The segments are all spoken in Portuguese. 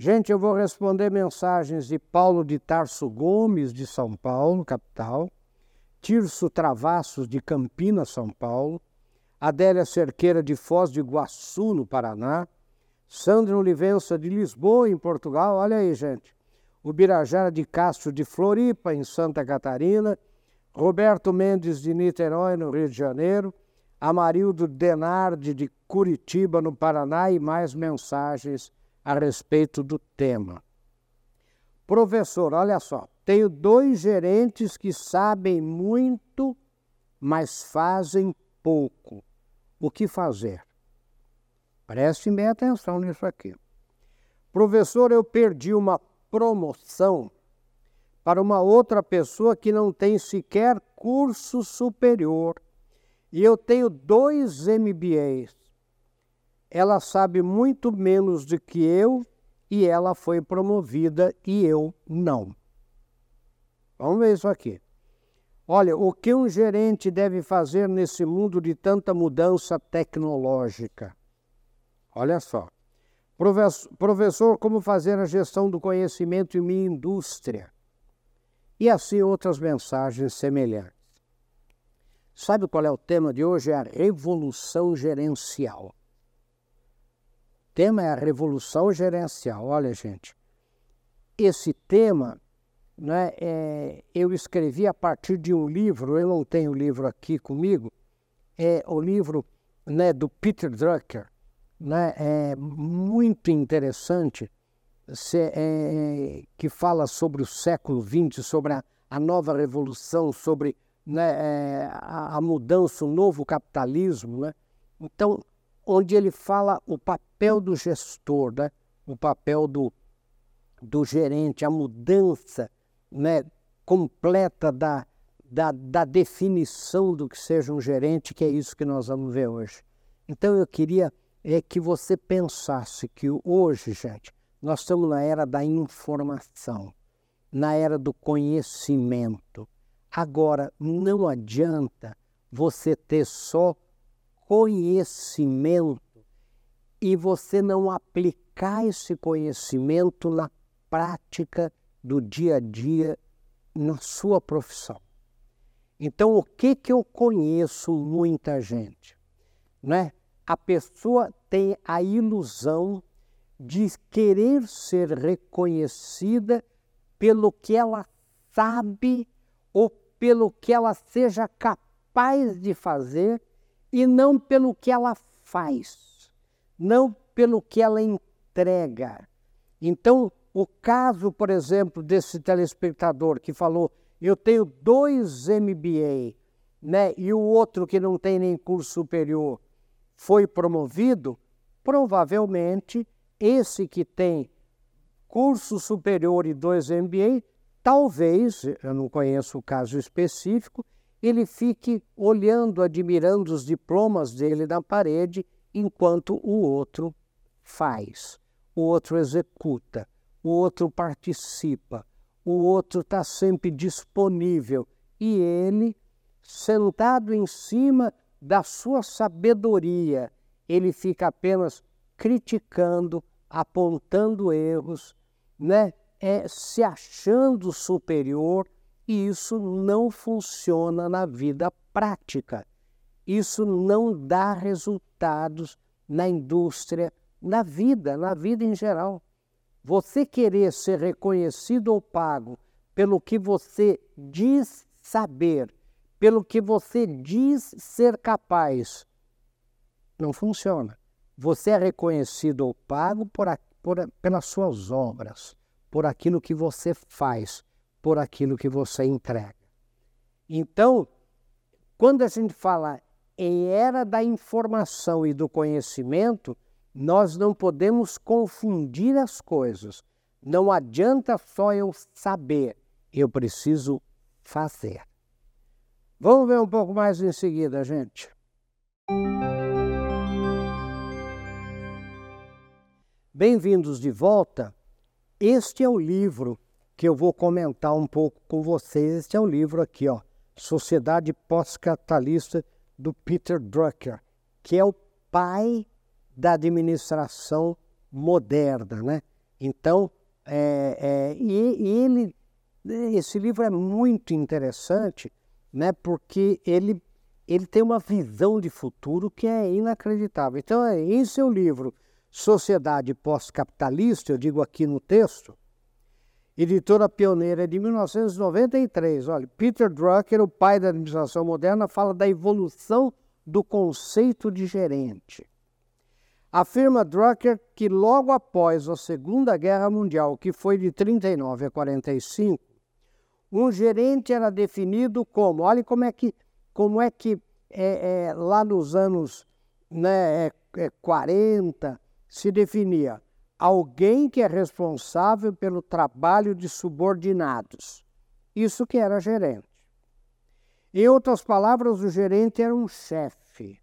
Gente, eu vou responder mensagens de Paulo de Tarso Gomes, de São Paulo, capital, Tirso Travassos, de Campinas, São Paulo, Adélia Cerqueira, de Foz do Iguaçu, no Paraná, Sandra Olivença, de Lisboa, em Portugal, olha aí, gente, o Birajara de Castro, de Floripa, em Santa Catarina, Roberto Mendes, de Niterói, no Rio de Janeiro, Amarildo Denardi, de Curitiba, no Paraná, e mais mensagens a respeito do tema. Professor, olha só, tenho dois gerentes que sabem muito, mas fazem pouco. O que fazer? Prestem bem atenção nisso aqui. Professor, eu perdi uma promoção para uma outra pessoa que não tem sequer curso superior e eu tenho dois MBAs. Ela sabe muito menos do que eu e ela foi promovida e eu não. Vamos ver isso aqui. Olha, o que um gerente deve fazer nesse mundo de tanta mudança tecnológica? Olha só. Professor, como fazer a gestão do conhecimento em minha indústria? E assim outras mensagens semelhantes. Sabe qual é o tema de hoje? É a revolução gerencial. Tema é a revolução gerencial. Olha, gente, esse tema né, é, eu escrevi a partir de um livro, eu não tenho o livro aqui comigo, é o livro né, do Peter Drucker, né, é muito interessante, se, é, que fala sobre o século XX, sobre a, a nova revolução, sobre né, é, a, a, mudança, o novo capitalismo. Né? Então, onde ele fala o papel do gestor, né? o papel do, do gerente, a mudança né, completa da, da, da definição do que seja um gerente, que é isso que nós vamos ver hoje. Então, eu queria é que você pensasse que hoje, gente, nós estamos na era da informação, na era do conhecimento. Agora, não adianta você ter só conhecimento e você não aplicar esse conhecimento na prática do dia a dia na sua profissão. Então, o que que eu conheço muita gente, né? A pessoa tem a ilusão de querer ser reconhecida pelo que ela sabe ou pelo que ela seja capaz de fazer e não pelo que ela faz, não pelo que ela entrega. Então, o caso, por exemplo, desse telespectador que falou: eu tenho dois MBA, né, e o outro que não tem nem curso superior foi promovido, provavelmente esse que tem curso superior e dois MBA Talvez, eu não conheço o caso específico, ele fique olhando, admirando os diplomas dele na parede, enquanto o outro faz, o outro executa, o outro participa, o outro está sempre disponível e ele, sentado em cima da sua sabedoria, ele fica apenas criticando, apontando erros, né? é se achando superior e isso não funciona na vida prática. Isso não dá resultados na indústria, na vida, na vida em geral. Você querer ser reconhecido ou pago pelo que você diz saber, pelo que você diz ser capaz, não funciona. Você é reconhecido ou pago por, por, pelas suas obras por aquilo que você faz, por aquilo que você entrega. Então, quando a gente fala em era da informação e do conhecimento, nós não podemos confundir as coisas. Não adianta só eu saber, eu preciso fazer. Vamos ver um pouco mais em seguida, gente. Bem-vindos de volta este é o livro que eu vou comentar um pouco com vocês. Este é o livro aqui, ó, Sociedade Pós-Capitalista do Peter Drucker, que é o pai da administração moderna, né? Então, é, é, e, e, ele, esse livro é muito interessante, né, porque ele, ele tem uma visão de futuro que é inacreditável. Então, é, em seu livro Sociedade Pós-Capitalista, eu digo aqui no texto, editora pioneira de 1993. Olha, Peter Drucker, o pai da administração moderna, fala da evolução do conceito de gerente. Afirma Drucker que logo após a Segunda Guerra Mundial, que foi de 39 a 45, um gerente era definido como, olha como é que, como é que é, é, lá nos anos né, é, 40 é, se definia alguém que é responsável pelo trabalho de subordinados. Isso que era gerente. Em outras palavras, o gerente era um chefe.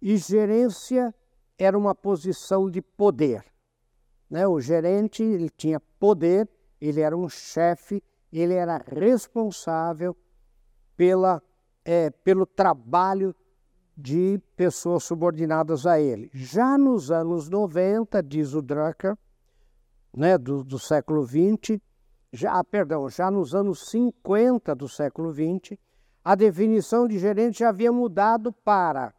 E gerência era uma posição de poder. Né? O gerente ele tinha poder, ele era um chefe, ele era responsável pela, é, pelo trabalho de pessoas subordinadas a ele. Já nos anos 90, diz o Drucker, né, do, do século XX, já, ah, perdão, já nos anos 50 do século XX, a definição de gerente já havia mudado para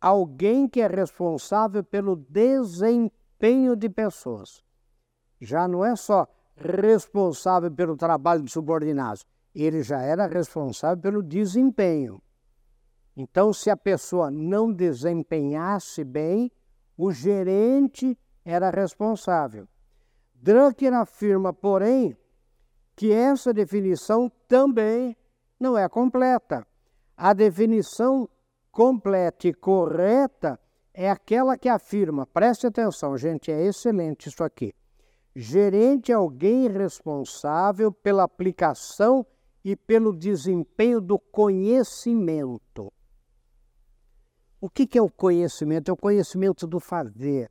alguém que é responsável pelo desempenho de pessoas. Já não é só responsável pelo trabalho de subordinados, ele já era responsável pelo desempenho. Então, se a pessoa não desempenhasse bem, o gerente era responsável. Drucker afirma, porém, que essa definição também não é completa. A definição completa e correta é aquela que afirma, preste atenção, gente, é excelente isso aqui. Gerente é alguém responsável pela aplicação e pelo desempenho do conhecimento. O que, é o conhecimento? É o conhecimento do fazer,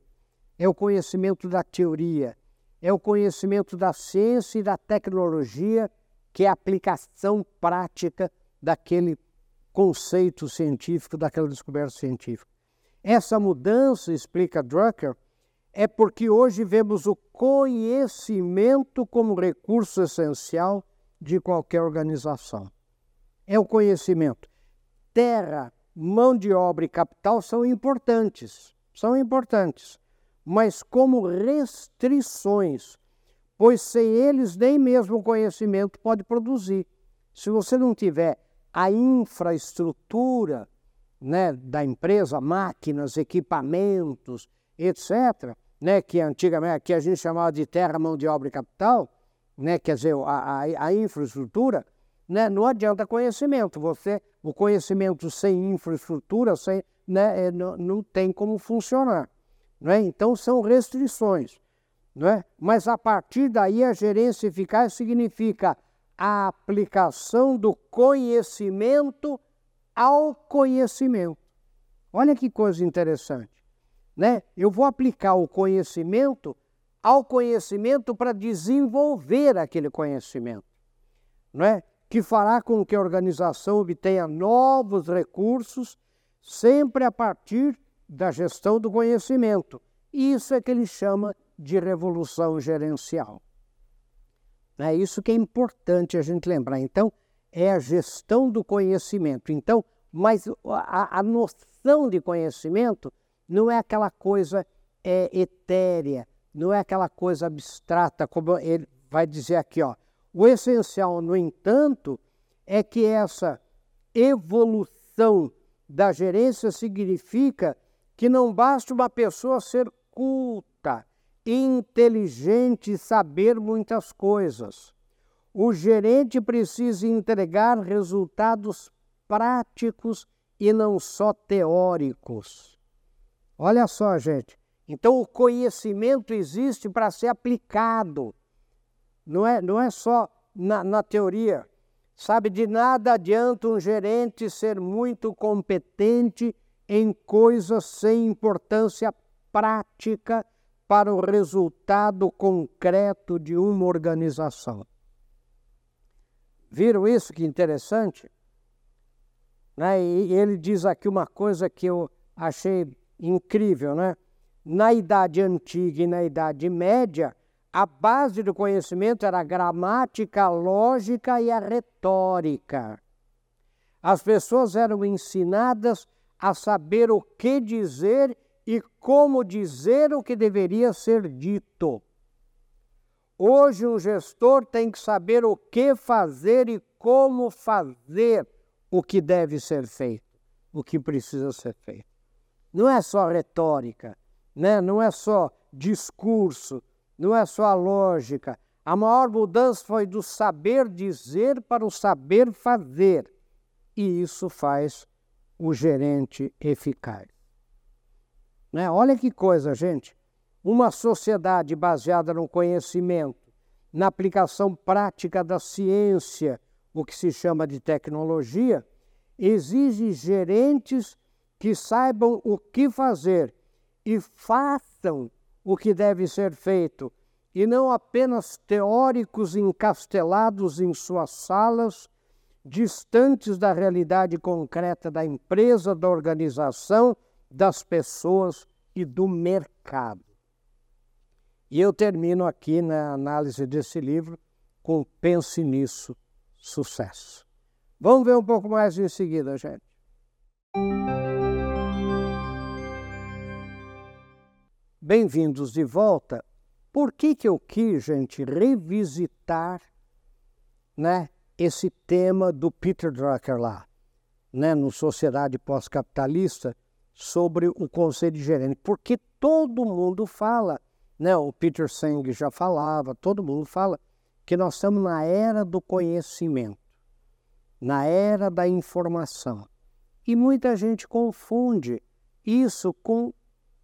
é o conhecimento da teoria, é o conhecimento da ciência e da tecnologia, que é a aplicação prática daquele conceito científico, daquela descoberta científica. Essa mudança, explica Drucker, é porque hoje vemos o conhecimento como recurso essencial de qualquer organização. É o conhecimento. Terra, mão de obra e capital são importantes, são importantes, mas como restrições, pois sem eles nem mesmo o conhecimento pode produzir. Se você não tiver a infraestrutura né, da empresa, máquinas, equipamentos, etc., né, que antigamente que a gente chamava de terra, mão de obra e capital, né, quer dizer, a, a, a infraestrutura, né, não adianta conhecimento. Você, o conhecimento sem infraestrutura, sem, né, é, não, não tem como funcionar. Né? Então são restrições. Né? Mas a partir daí a gerência eficaz significa a aplicação do conhecimento ao conhecimento. Olha que coisa interessante. Né? Eu vou aplicar o conhecimento ao conhecimento para desenvolver aquele conhecimento. Não é? Que fará com que a organização obtenha novos recursos, sempre a partir da gestão do conhecimento. Isso é que ele chama de revolução gerencial. É isso que é importante a gente lembrar. Então, é a gestão do conhecimento. Então, mas a, a noção de conhecimento não é aquela coisa é, etérea, não é aquela coisa abstrata, como ele vai dizer aqui, ó. O essencial, no entanto, é que essa evolução da gerência significa que não basta uma pessoa ser culta, inteligente e saber muitas coisas. O gerente precisa entregar resultados práticos e não só teóricos. Olha só, gente. Então, o conhecimento existe para ser aplicado não é, não é só na, na teoria. Sabe, de nada adianta um gerente ser muito competente em coisas sem importância prática para o resultado concreto de uma organização. Viram isso que interessante? Né? E ele diz aqui uma coisa que eu achei incrível, né? Na Idade Antiga e na Idade Média, a base do conhecimento era a gramática, a lógica e a retórica. As pessoas eram ensinadas a saber o que dizer e como dizer o que deveria ser dito. Hoje, um gestor tem que saber o que fazer e como fazer o que deve ser feito, o que precisa ser feito. Não é só retórica, né? não é só discurso, não é só a lógica. A maior mudança foi do saber dizer para o saber fazer. E isso faz o gerente eficaz. Né? Olha que coisa, gente. Uma sociedade baseada no conhecimento, na aplicação prática da ciência, o que se chama de tecnologia, exige gerentes que saibam o que fazer e façam o que deve ser feito, e não apenas teóricos encastelados em suas salas, distantes da realidade concreta da empresa, da organização, das pessoas e do mercado. E eu termino aqui na análise desse livro com Pense Nisso, Sucesso. Vamos ver um pouco mais em seguida, gente. Bem-vindos de volta. Por que, que eu quis, gente, revisitar né, esse tema do Peter Drucker lá, né, no Sociedade Pós-Capitalista, sobre o conselho de gerente? Porque todo mundo fala né? O Peter Senge já falava, todo mundo fala que nós estamos na era do conhecimento, na era da informação. E muita gente confunde isso com,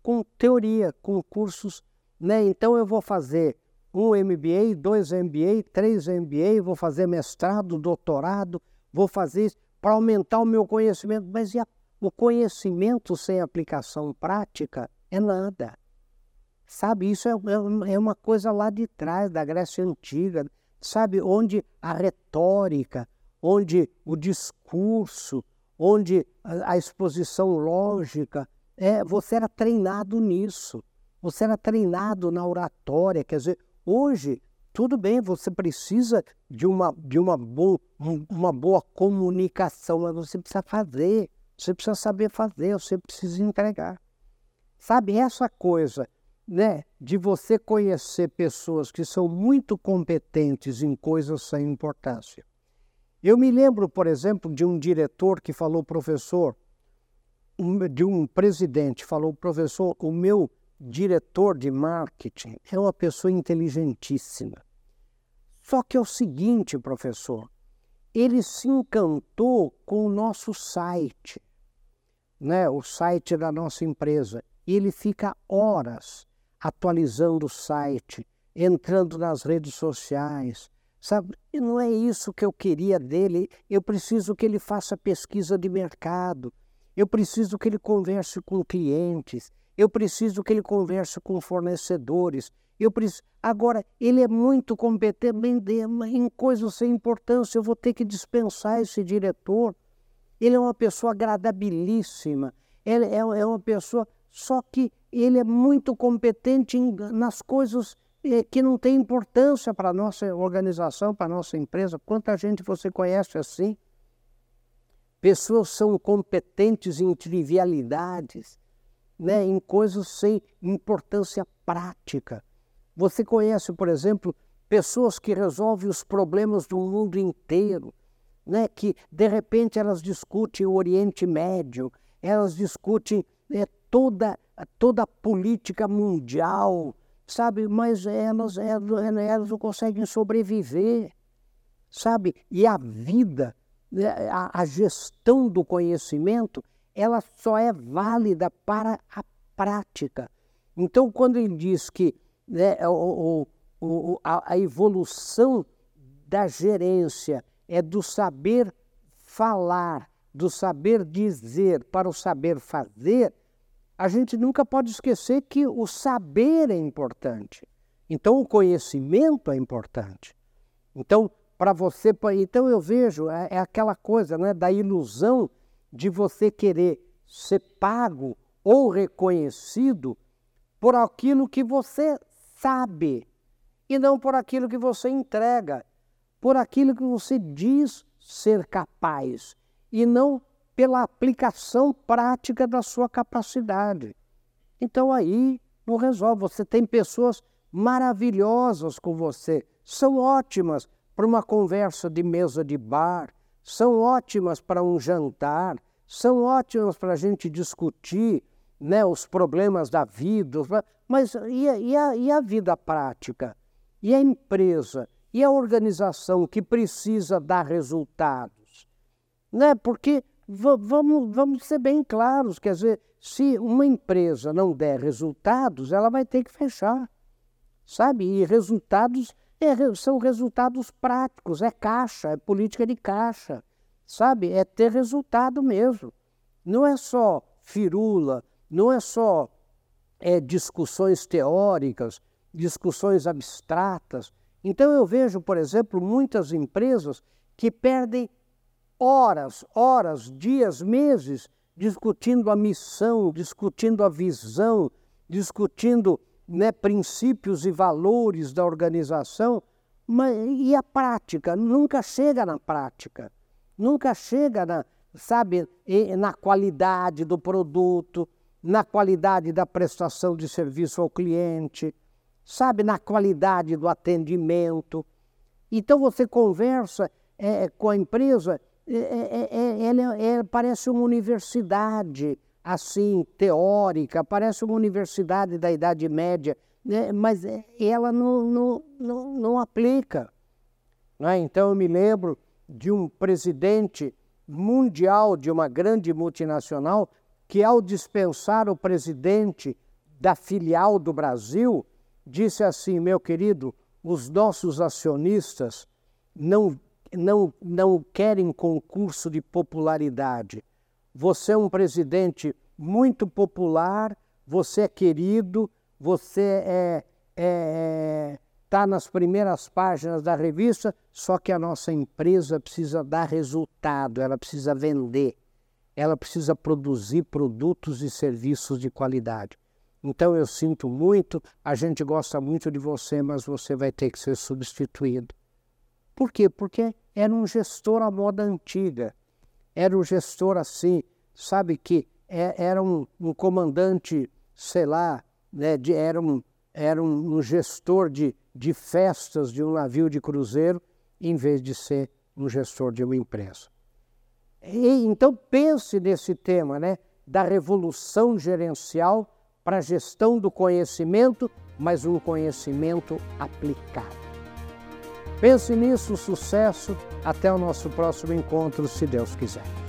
com teoria, com cursos. Né? Então eu vou fazer um MBA, dois MBA, três MBA, vou fazer mestrado, doutorado, vou fazer isso para aumentar o meu conhecimento. Mas a, o conhecimento sem aplicação prática é nada. Sabe, isso é, é, é uma coisa lá de trás, da Grécia Antiga, sabe, onde a retórica, onde o discurso, onde a, a exposição lógica, é, você era treinado nisso, você era treinado na oratória, quer dizer, hoje, tudo bem, você precisa de uma, de uma, bo, uma boa comunicação, mas você precisa fazer, você precisa saber fazer, você precisa entregar. Sabe, essa coisa né, de você conhecer pessoas que são muito competentes em coisas sem importância. Eu me lembro, por exemplo, de um diretor que falou, professor, de um presidente falou, professor, o meu diretor de marketing é uma pessoa inteligentíssima. Só que é o seguinte, professor, ele se encantou com o nosso site, né, o site da nossa empresa. E ele fica horas atualizando o site, entrando nas redes sociais, sabe? Não é isso que eu queria dele. Eu preciso que ele faça pesquisa de mercado. Eu preciso que ele converse com clientes. Eu preciso que ele converse com fornecedores. Eu preciso... Agora, ele é muito competente em coisas sem importância. Eu vou ter que dispensar esse diretor. Ele é uma pessoa agradabilíssima. Ele é, é uma pessoa. Só que ele é muito competente nas coisas eh, que não têm importância para a nossa organização, para a nossa empresa. Quanta gente você conhece assim? Pessoas são competentes em trivialidades, né, em coisas sem importância prática. Você conhece, por exemplo, pessoas que resolvem os problemas do mundo inteiro, né, que de repente elas discutem o Oriente Médio, elas discutem é, toda toda a política mundial, sabe? Mas elas, elas, elas não conseguem sobreviver, sabe? E a vida, né, a, a gestão do conhecimento, ela só é válida para a prática. Então, quando ele diz que né, o, o, a, a evolução da gerência é do saber falar, do saber dizer para o saber fazer, a gente nunca pode esquecer que o saber é importante. Então, o conhecimento é importante. Então, para você, então eu vejo é, é, aquela coisa, né, da ilusão de você querer ser pago ou reconhecido por aquilo que você sabe e não por aquilo que você entrega, por aquilo que você diz ser capaz e não pela aplicação prática da sua capacidade. Então aí não resolve. Você tem pessoas maravilhosas com você, são ótimas para uma conversa de mesa de bar, são ótimas para um jantar, são ótimas para a gente discutir né, os problemas da vida, mas e a, e, a, e a vida prática? E a empresa? E a organização que precisa dar resultados? Né? Porque vamos, vamos ser bem claros, quer dizer, se uma empresa não der resultados, ela vai ter que fechar, sabe? E resultados é, são resultados práticos, é caixa, é política de caixa, sabe? É ter resultado mesmo. Não é só firula, não é só é, discussões teóricas, discussões abstratas. Então eu vejo, por exemplo, muitas empresas que perdem horas, horas, dias, meses discutindo a missão, discutindo a visão, discutindo né, princípios e valores da organização, mas, e a prática? Nunca chega na prática, nunca chega na, sabe, na qualidade do produto, na qualidade da prestação de serviço ao cliente, sabe, na qualidade do atendimento. Então você conversa é, com a empresa é, é, é, ela é, parece uma universidade, assim, teórica, parece uma universidade da Idade Média, né? mas ela não, não, não, não aplica. Né? Então, eu me lembro de um presidente mundial de uma grande multinacional que, ao dispensar o presidente da filial do Brasil, disse assim: meu querido, os nossos acionistas não não, não querem concurso de popularidade. Você é um presidente muito popular, você é querido, você é, é, é está nas primeiras páginas da revista, só que a nossa empresa precisa dar resultado, ela precisa vender, ela precisa produzir produtos e serviços de qualidade. Então eu sinto muito, a gente gosta muito de você, mas você vai ter que ser substituído. Por quê? Porque era um gestor à moda antiga. Era um gestor assim, sabe que é, era um, um comandante, sei lá, né, de, era, um, era um, um gestor de, de festas de um navio de cruzeiro, em vez de ser um gestor de uma empresa. E, então pense nesse tema, né, da revolução gerencial para a gestão do conhecimento, mas um conhecimento aplicado. Pense nisso, sucesso. Até o nosso próximo encontro, se Deus quiser.